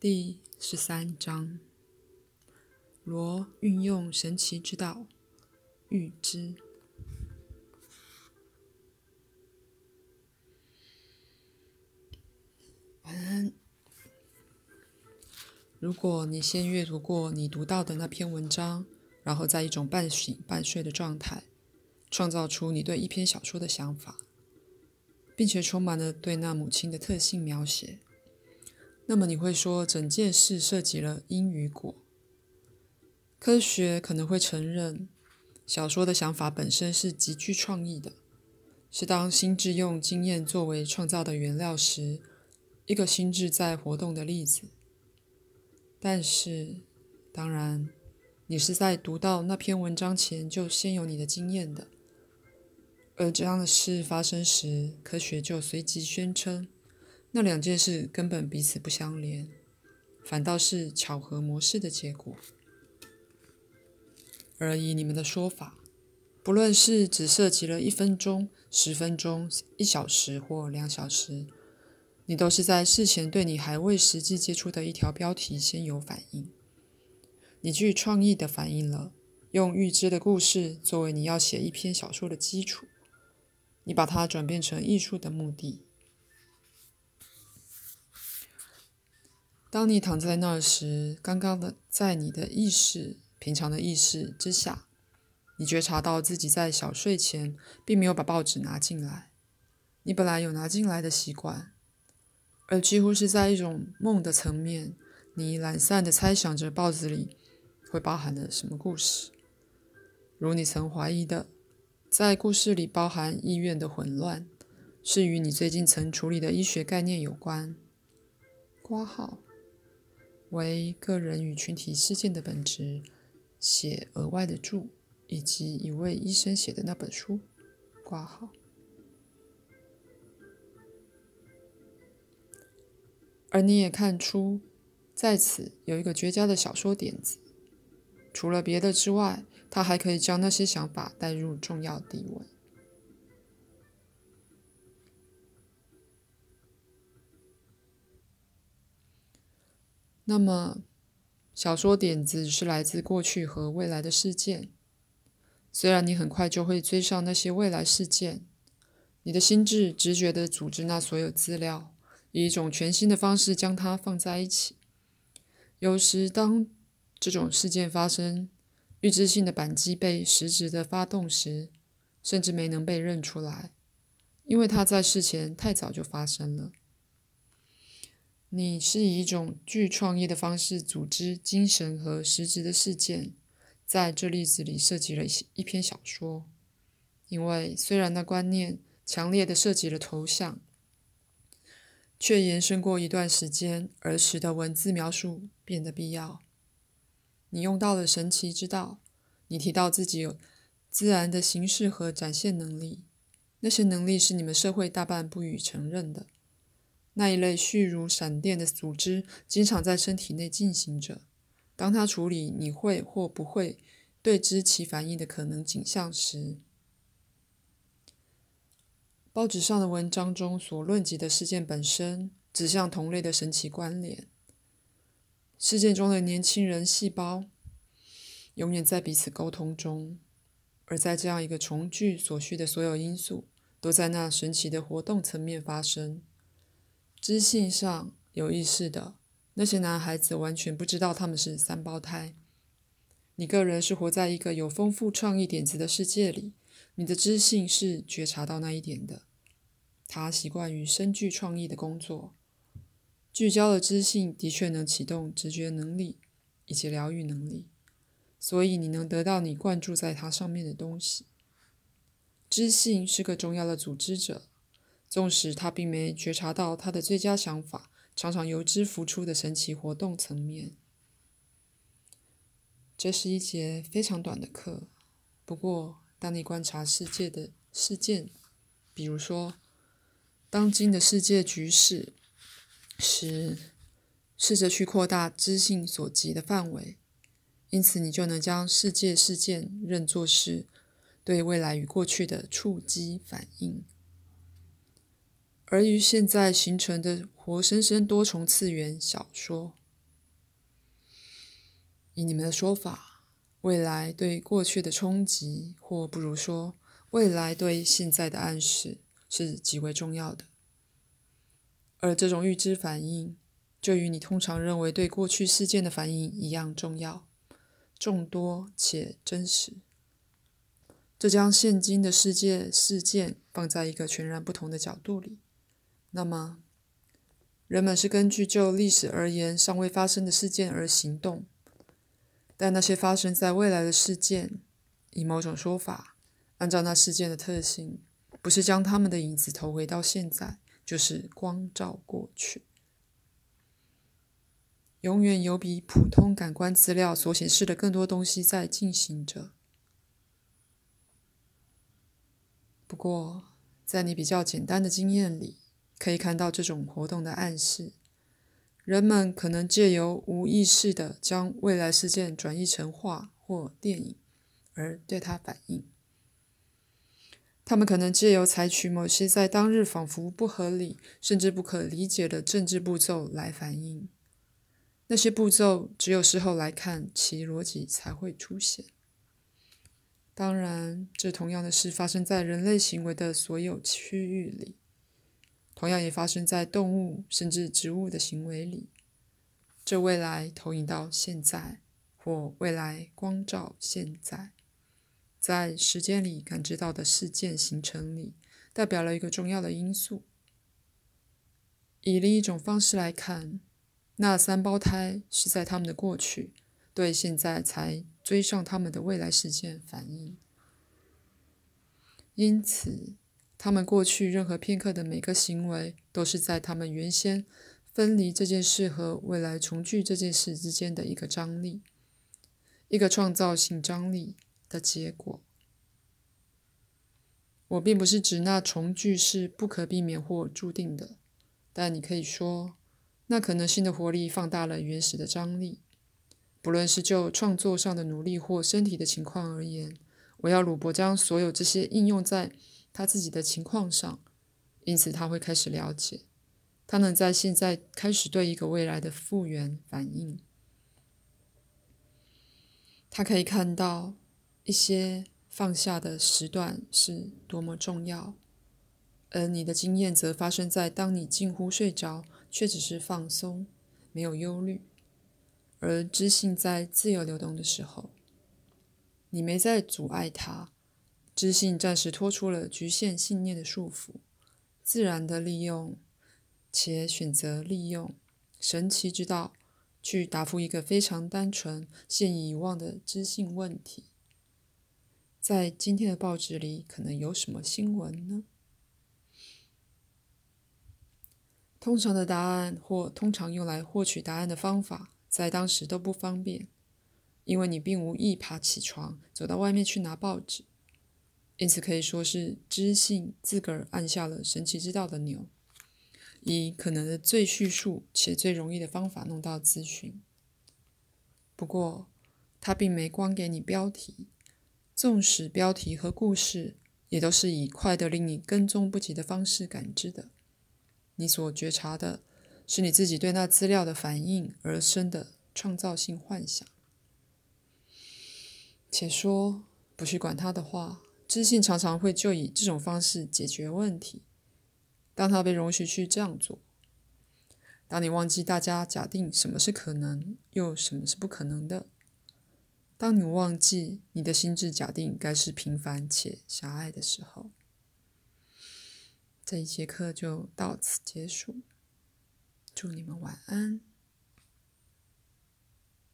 第十三章：罗运用神奇之道，预知。晚安。如果你先阅读过你读到的那篇文章，然后在一种半醒半睡的状态，创造出你对一篇小说的想法，并且充满了对那母亲的特性描写。那么你会说整件事涉及了因与果？科学可能会承认，小说的想法本身是极具创意的，是当心智用经验作为创造的原料时，一个心智在活动的例子。但是，当然，你是在读到那篇文章前就先有你的经验的，而这样的事发生时，科学就随即宣称。那两件事根本彼此不相连，反倒是巧合模式的结果。而以你们的说法，不论是只涉及了一分钟、十分钟、一小时或两小时，你都是在事前对你还未实际接触的一条标题先有反应。你具创意的反映了用预知的故事作为你要写一篇小说的基础，你把它转变成艺术的目的。当你躺在那儿时，刚刚的在你的意识、平常的意识之下，你觉察到自己在小睡前并没有把报纸拿进来。你本来有拿进来的习惯，而几乎是在一种梦的层面，你懒散地猜想着报纸里会包含了什么故事。如你曾怀疑的，在故事里包含意愿的混乱，是与你最近曾处理的医学概念有关。挂号。为个人与群体事件的本质写额外的注，以及一位医生写的那本书挂号。而你也看出，在此有一个绝佳的小说点子。除了别的之外，他还可以将那些想法带入重要地位。那么，小说点子是来自过去和未来的事件。虽然你很快就会追上那些未来事件，你的心智直觉地组织那所有资料，以一种全新的方式将它放在一起。有时，当这种事件发生，预知性的扳机被实质的发动时，甚至没能被认出来，因为它在事前太早就发生了。你是以一种具创意的方式组织精神和实质的事件，在这例子里设计了一一篇小说。因为虽然那观念强烈的设计了头像，却延伸过一段时间，而使得文字描述变得必要。你用到了神奇之道，你提到自己有自然的形式和展现能力，那些能力是你们社会大半不予承认的。那一类虚如闪电的组织，经常在身体内进行着。当它处理你会或不会对之其反应的可能景象时，报纸上的文章中所论及的事件本身，指向同类的神奇关联。事件中的年轻人细胞，永远在彼此沟通中，而在这样一个重聚所需的所有因素，都在那神奇的活动层面发生。知性上有意识的那些男孩子完全不知道他们是三胞胎。你个人是活在一个有丰富创意点子的世界里，你的知性是觉察到那一点的。他习惯于深具创意的工作，聚焦的知性的确能启动直觉能力以及疗愈能力，所以你能得到你灌注在它上面的东西。知性是个重要的组织者。纵使他并没觉察到他的最佳想法常常由之浮出的神奇活动层面。这是一节非常短的课，不过当你观察世界的事件，比如说当今的世界局势时，试着去扩大知性所及的范围，因此你就能将世界事件认作是对未来与过去的触击反应。而于现在形成的活生生多重次元小说，以你们的说法，未来对过去的冲击，或不如说，未来对现在的暗示，是极为重要的。而这种预知反应，就与你通常认为对过去事件的反应一样重要，众多且真实。这将现今的世界事件放在一个全然不同的角度里。那么，人们是根据就历史而言尚未发生的事件而行动，但那些发生在未来的事件，以某种说法，按照那事件的特性，不是将他们的影子投回到现在，就是光照过去。永远有比普通感官资料所显示的更多东西在进行着。不过，在你比较简单的经验里，可以看到这种活动的暗示。人们可能借由无意识的将未来事件转译成画或电影，而对它反应。他们可能借由采取某些在当日仿佛不合理甚至不可理解的政治步骤来反应。那些步骤只有事后来看，其逻辑才会出现。当然，这同样的事发生在人类行为的所有区域里，同样也发生在动物甚至植物的行为里。这未来投影到现在，或未来光照现在，在时间里感知到的事件形成里，代表了一个重要的因素。以另一种方式来看，那三胞胎是在他们的过去对现在才。追上他们的未来事件反应，因此，他们过去任何片刻的每个行为，都是在他们原先分离这件事和未来重聚这件事之间的一个张力，一个创造性张力的结果。我并不是指那重聚是不可避免或注定的，但你可以说，那可能性的活力放大了原始的张力。不论是就创作上的努力或身体的情况而言，我要鲁伯将所有这些应用在他自己的情况上，因此他会开始了解，他能在现在开始对一个未来的复原反应。他可以看到一些放下的时段是多么重要，而你的经验则发生在当你近乎睡着，却只是放松，没有忧虑。而知性在自由流动的时候，你没在阻碍他。知性暂时脱出了局限信念的束缚，自然的利用且选择利用神奇之道，去答复一个非常单纯、现已遗忘的知性问题。在今天的报纸里，可能有什么新闻呢？通常的答案或通常用来获取答案的方法。在当时都不方便，因为你并无意爬起床走到外面去拿报纸，因此可以说是知性自个儿按下了神奇之道的钮，以可能的最叙述且最容易的方法弄到资讯。不过，他并没光给你标题，纵使标题和故事也都是以快得令你跟踪不及的方式感知的，你所觉察的。是你自己对那资料的反应而生的创造性幻想。且说不去管它的话，知性常常会就以这种方式解决问题。当他被容许去这样做，当你忘记大家假定什么是可能，又什么是不可能的，当你忘记你的心智假定该是平凡且狭隘的时候，这一节课就到此结束。祝你们晚安。